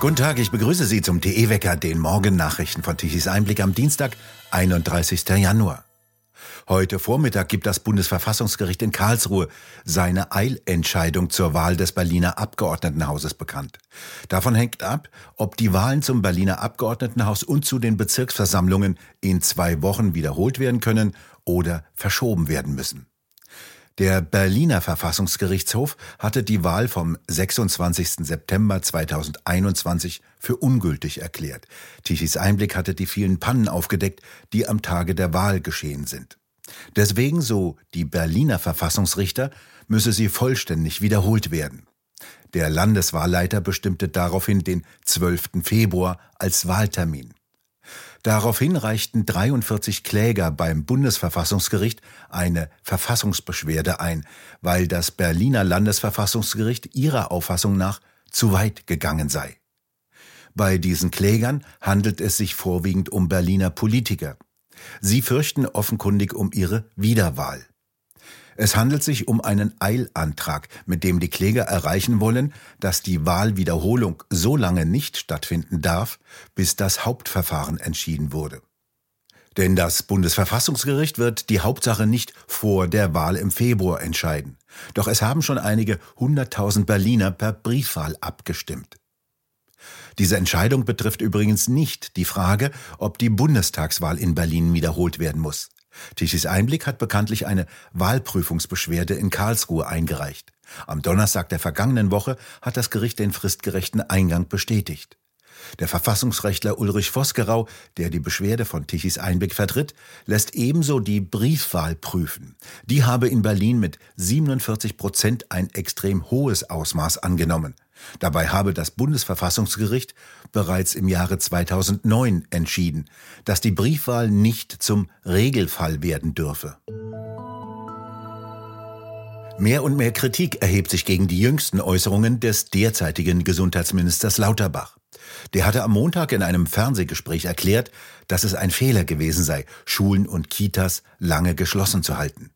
Guten Tag, ich begrüße Sie zum TE-Wecker, den Morgennachrichten von Tichys Einblick am Dienstag, 31. Januar. Heute Vormittag gibt das Bundesverfassungsgericht in Karlsruhe seine Eilentscheidung zur Wahl des Berliner Abgeordnetenhauses bekannt. Davon hängt ab, ob die Wahlen zum Berliner Abgeordnetenhaus und zu den Bezirksversammlungen in zwei Wochen wiederholt werden können oder verschoben werden müssen. Der Berliner Verfassungsgerichtshof hatte die Wahl vom 26. September 2021 für ungültig erklärt. Tichys Einblick hatte die vielen Pannen aufgedeckt, die am Tage der Wahl geschehen sind. Deswegen, so die Berliner Verfassungsrichter, müsse sie vollständig wiederholt werden. Der Landeswahlleiter bestimmte daraufhin den 12. Februar als Wahltermin. Daraufhin reichten 43 Kläger beim Bundesverfassungsgericht eine Verfassungsbeschwerde ein, weil das Berliner Landesverfassungsgericht ihrer Auffassung nach zu weit gegangen sei. Bei diesen Klägern handelt es sich vorwiegend um Berliner Politiker. Sie fürchten offenkundig um ihre Wiederwahl. Es handelt sich um einen Eilantrag, mit dem die Kläger erreichen wollen, dass die Wahlwiederholung so lange nicht stattfinden darf, bis das Hauptverfahren entschieden wurde. Denn das Bundesverfassungsgericht wird die Hauptsache nicht vor der Wahl im Februar entscheiden. Doch es haben schon einige hunderttausend Berliner per Briefwahl abgestimmt. Diese Entscheidung betrifft übrigens nicht die Frage, ob die Bundestagswahl in Berlin wiederholt werden muss. Tischis Einblick hat bekanntlich eine Wahlprüfungsbeschwerde in Karlsruhe eingereicht. Am Donnerstag der vergangenen Woche hat das Gericht den fristgerechten Eingang bestätigt. Der Verfassungsrechtler Ulrich Vosgerau, der die Beschwerde von Tichys Einblick vertritt, lässt ebenso die Briefwahl prüfen. Die habe in Berlin mit 47 Prozent ein extrem hohes Ausmaß angenommen. Dabei habe das Bundesverfassungsgericht bereits im Jahre 2009 entschieden, dass die Briefwahl nicht zum Regelfall werden dürfe. Mehr und mehr Kritik erhebt sich gegen die jüngsten Äußerungen des derzeitigen Gesundheitsministers Lauterbach. Der hatte am Montag in einem Fernsehgespräch erklärt, dass es ein Fehler gewesen sei, Schulen und Kitas lange geschlossen zu halten.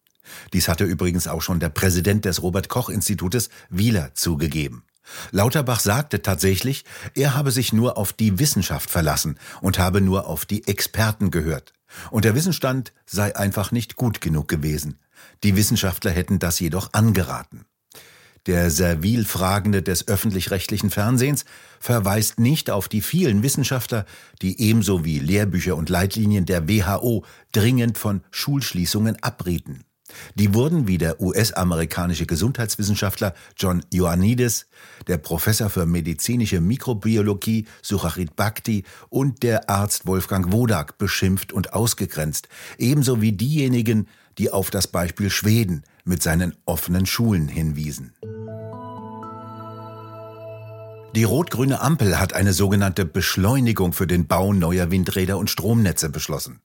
Dies hatte übrigens auch schon der Präsident des Robert Koch Institutes Wieler zugegeben. Lauterbach sagte tatsächlich, er habe sich nur auf die Wissenschaft verlassen und habe nur auf die Experten gehört. Und der Wissensstand sei einfach nicht gut genug gewesen. Die Wissenschaftler hätten das jedoch angeraten. Der Servil-Fragende des öffentlich-rechtlichen Fernsehens verweist nicht auf die vielen Wissenschaftler, die ebenso wie Lehrbücher und Leitlinien der WHO dringend von Schulschließungen abrieten. Die wurden wie der US-amerikanische Gesundheitswissenschaftler John Ioannidis, der Professor für medizinische Mikrobiologie Sucharit Bhakti und der Arzt Wolfgang Wodak beschimpft und ausgegrenzt, ebenso wie diejenigen, die auf das Beispiel Schweden mit seinen offenen Schulen hinwiesen. Die rot-grüne Ampel hat eine sogenannte Beschleunigung für den Bau neuer Windräder und Stromnetze beschlossen.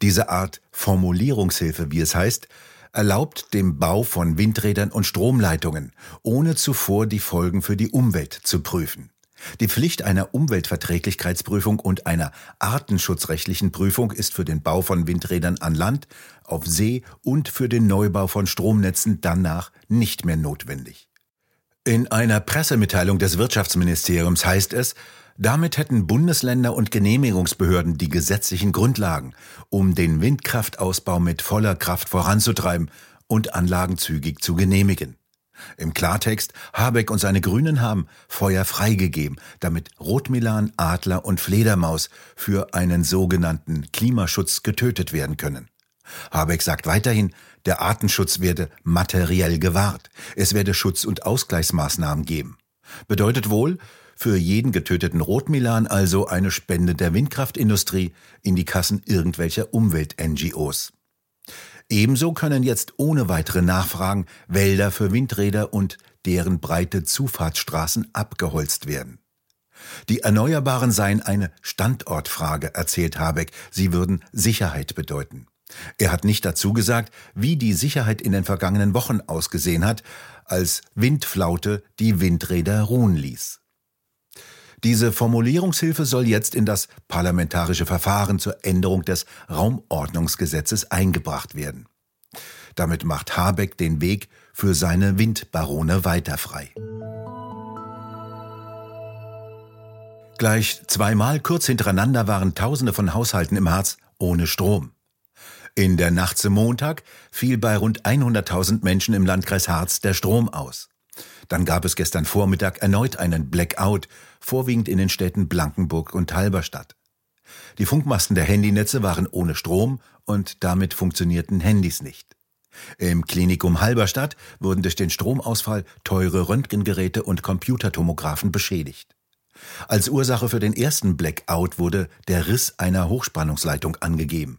Diese Art Formulierungshilfe, wie es heißt, erlaubt dem Bau von Windrädern und Stromleitungen, ohne zuvor die Folgen für die Umwelt zu prüfen. Die Pflicht einer Umweltverträglichkeitsprüfung und einer artenschutzrechtlichen Prüfung ist für den Bau von Windrädern an Land, auf See und für den Neubau von Stromnetzen danach nicht mehr notwendig. In einer Pressemitteilung des Wirtschaftsministeriums heißt es, damit hätten Bundesländer und Genehmigungsbehörden die gesetzlichen Grundlagen, um den Windkraftausbau mit voller Kraft voranzutreiben und Anlagen zügig zu genehmigen. Im Klartext, Habeck und seine Grünen haben Feuer freigegeben, damit Rotmilan, Adler und Fledermaus für einen sogenannten Klimaschutz getötet werden können. Habeck sagt weiterhin, der Artenschutz werde materiell gewahrt. Es werde Schutz- und Ausgleichsmaßnahmen geben. Bedeutet wohl, für jeden getöteten Rotmilan also eine Spende der Windkraftindustrie in die Kassen irgendwelcher Umwelt-NGOs. Ebenso können jetzt ohne weitere Nachfragen Wälder für Windräder und deren breite Zufahrtsstraßen abgeholzt werden. Die Erneuerbaren seien eine Standortfrage, erzählt Habeck. Sie würden Sicherheit bedeuten. Er hat nicht dazu gesagt, wie die Sicherheit in den vergangenen Wochen ausgesehen hat, als Windflaute die Windräder ruhen ließ. Diese Formulierungshilfe soll jetzt in das parlamentarische Verfahren zur Änderung des Raumordnungsgesetzes eingebracht werden. Damit macht Habeck den Weg für seine Windbarone weiter frei. Gleich zweimal kurz hintereinander waren Tausende von Haushalten im Harz ohne Strom. In der Nacht zum Montag fiel bei rund 100.000 Menschen im Landkreis Harz der Strom aus. Dann gab es gestern Vormittag erneut einen Blackout, vorwiegend in den Städten Blankenburg und Halberstadt. Die Funkmasten der Handynetze waren ohne Strom und damit funktionierten Handys nicht. Im Klinikum Halberstadt wurden durch den Stromausfall teure Röntgengeräte und Computertomographen beschädigt. Als Ursache für den ersten Blackout wurde der Riss einer Hochspannungsleitung angegeben.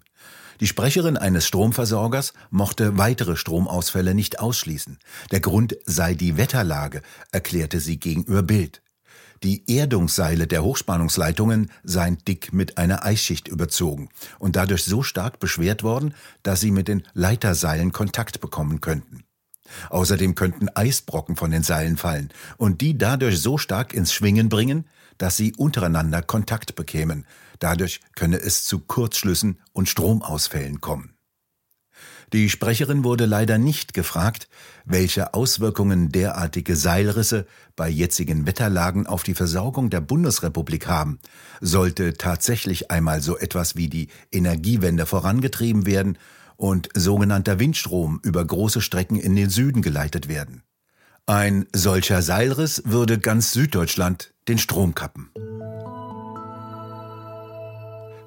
Die Sprecherin eines Stromversorgers mochte weitere Stromausfälle nicht ausschließen. Der Grund sei die Wetterlage, erklärte sie gegenüber Bild. Die Erdungsseile der Hochspannungsleitungen seien dick mit einer Eisschicht überzogen und dadurch so stark beschwert worden, dass sie mit den Leiterseilen Kontakt bekommen könnten. Außerdem könnten Eisbrocken von den Seilen fallen und die dadurch so stark ins Schwingen bringen, dass sie untereinander Kontakt bekämen. Dadurch könne es zu Kurzschlüssen und Stromausfällen kommen. Die Sprecherin wurde leider nicht gefragt, welche Auswirkungen derartige Seilrisse bei jetzigen Wetterlagen auf die Versorgung der Bundesrepublik haben. Sollte tatsächlich einmal so etwas wie die Energiewende vorangetrieben werden und sogenannter Windstrom über große Strecken in den Süden geleitet werden. Ein solcher Seilriss würde ganz Süddeutschland den Strom kappen.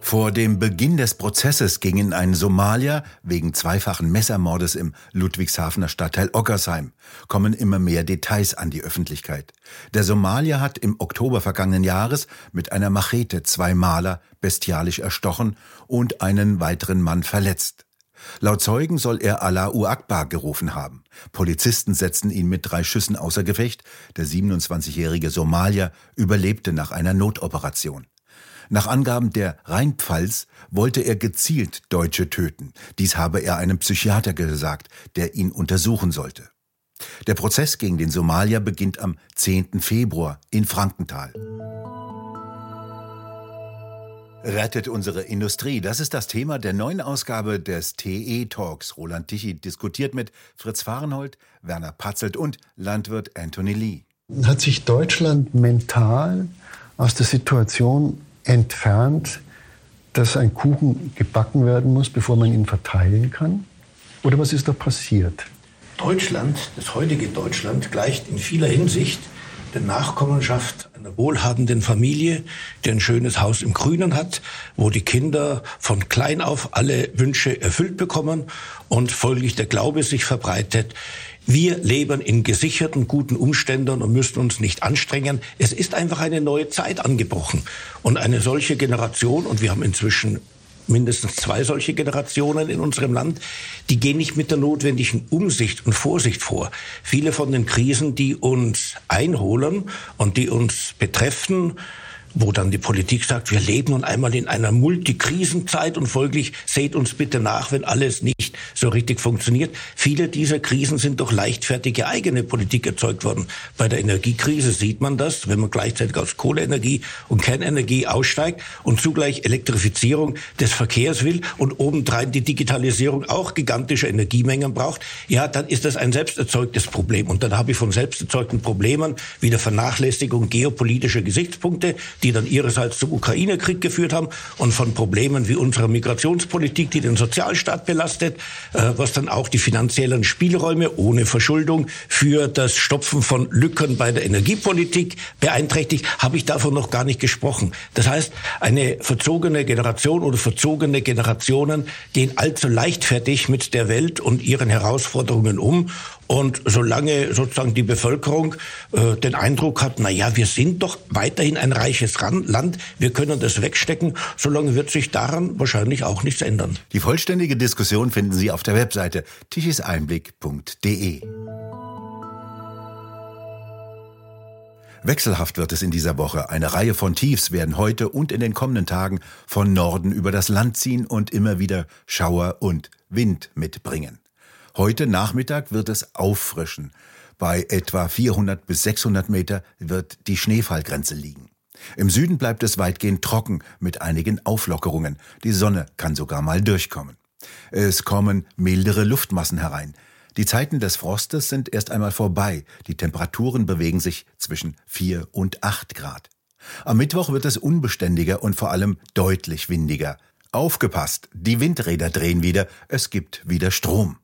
Vor dem Beginn des Prozesses gegen einen Somalier wegen zweifachen Messermordes im Ludwigshafener Stadtteil Ockersheim kommen immer mehr Details an die Öffentlichkeit. Der Somalier hat im Oktober vergangenen Jahres mit einer Machete zwei Maler bestialisch erstochen und einen weiteren Mann verletzt. Laut Zeugen soll er Allahu Akbar gerufen haben. Polizisten setzten ihn mit drei Schüssen außer Gefecht. Der 27-jährige Somalier überlebte nach einer Notoperation. Nach Angaben der Rheinpfalz wollte er gezielt Deutsche töten. Dies habe er einem Psychiater gesagt, der ihn untersuchen sollte. Der Prozess gegen den Somalier beginnt am 10. Februar in Frankenthal. Rettet unsere Industrie. Das ist das Thema der neuen Ausgabe des TE Talks. Roland Tichy diskutiert mit Fritz Fahrenhold, Werner Patzelt und Landwirt Anthony Lee. Hat sich Deutschland mental aus der Situation entfernt, dass ein Kuchen gebacken werden muss, bevor man ihn verteilen kann? Oder was ist da passiert? Deutschland, das heutige Deutschland, gleicht in vieler Hinsicht der Nachkommenschaft einer wohlhabenden Familie, die ein schönes Haus im Grünen hat, wo die Kinder von klein auf alle Wünsche erfüllt bekommen und folglich der Glaube sich verbreitet. Wir leben in gesicherten, guten Umständen und müssen uns nicht anstrengen. Es ist einfach eine neue Zeit angebrochen. Und eine solche Generation, und wir haben inzwischen mindestens zwei solche Generationen in unserem Land, die gehen nicht mit der notwendigen Umsicht und Vorsicht vor. Viele von den Krisen, die uns einholen und die uns betreffen, wo dann die Politik sagt, wir leben nun einmal in einer Multikrisenzeit und folglich seht uns bitte nach, wenn alles nicht so richtig funktioniert. Viele dieser Krisen sind durch leichtfertige eigene Politik erzeugt worden. Bei der Energiekrise sieht man das, wenn man gleichzeitig aus Kohleenergie und Kernenergie aussteigt und zugleich Elektrifizierung des Verkehrs will und obendrein die Digitalisierung auch gigantische Energiemengen braucht, ja, dann ist das ein selbst erzeugtes Problem. Und dann habe ich von selbst erzeugten Problemen wie der Vernachlässigung geopolitischer Gesichtspunkte, die dann ihrerseits zum Ukraine-Krieg geführt haben und von Problemen wie unserer Migrationspolitik, die den Sozialstaat belastet, äh, was dann auch die finanziellen Spielräume ohne Verschuldung für das Stopfen von Lücken bei der Energiepolitik beeinträchtigt, habe ich davon noch gar nicht gesprochen. Das heißt, eine verzogene Generation oder verzogene Generationen gehen allzu leichtfertig mit der Welt und ihren Herausforderungen um und solange sozusagen die Bevölkerung äh, den Eindruck hat, na ja, wir sind doch weiterhin ein reiches Land, wir können das wegstecken, solange wird sich daran wahrscheinlich auch nichts ändern. Die vollständige Diskussion finden Sie auf der Webseite tichiseinblick.de. Wechselhaft wird es in dieser Woche. Eine Reihe von Tiefs werden heute und in den kommenden Tagen von Norden über das Land ziehen und immer wieder Schauer und Wind mitbringen. Heute Nachmittag wird es auffrischen. Bei etwa 400 bis 600 Meter wird die Schneefallgrenze liegen. Im Süden bleibt es weitgehend trocken mit einigen Auflockerungen. Die Sonne kann sogar mal durchkommen. Es kommen mildere Luftmassen herein. Die Zeiten des Frostes sind erst einmal vorbei. Die Temperaturen bewegen sich zwischen 4 und 8 Grad. Am Mittwoch wird es unbeständiger und vor allem deutlich windiger. Aufgepasst, die Windräder drehen wieder, es gibt wieder Strom.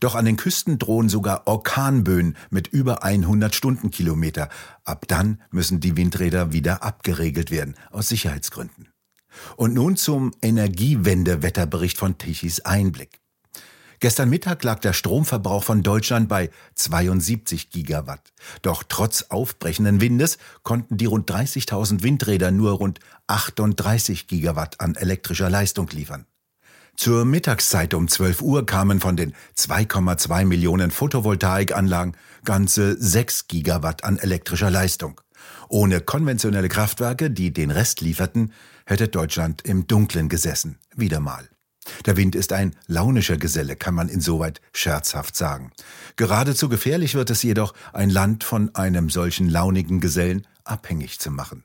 Doch an den Küsten drohen sogar Orkanböen mit über 100 Stundenkilometer. Ab dann müssen die Windräder wieder abgeregelt werden, aus Sicherheitsgründen. Und nun zum Energiewendewetterbericht von Tichys Einblick. Gestern Mittag lag der Stromverbrauch von Deutschland bei 72 Gigawatt. Doch trotz aufbrechenden Windes konnten die rund 30.000 Windräder nur rund 38 Gigawatt an elektrischer Leistung liefern. Zur Mittagszeit um 12 Uhr kamen von den 2,2 Millionen Photovoltaikanlagen ganze 6 Gigawatt an elektrischer Leistung. Ohne konventionelle Kraftwerke, die den Rest lieferten, hätte Deutschland im Dunklen gesessen. Wieder mal. Der Wind ist ein launischer Geselle, kann man insoweit scherzhaft sagen. Geradezu gefährlich wird es jedoch, ein Land von einem solchen launigen Gesellen abhängig zu machen.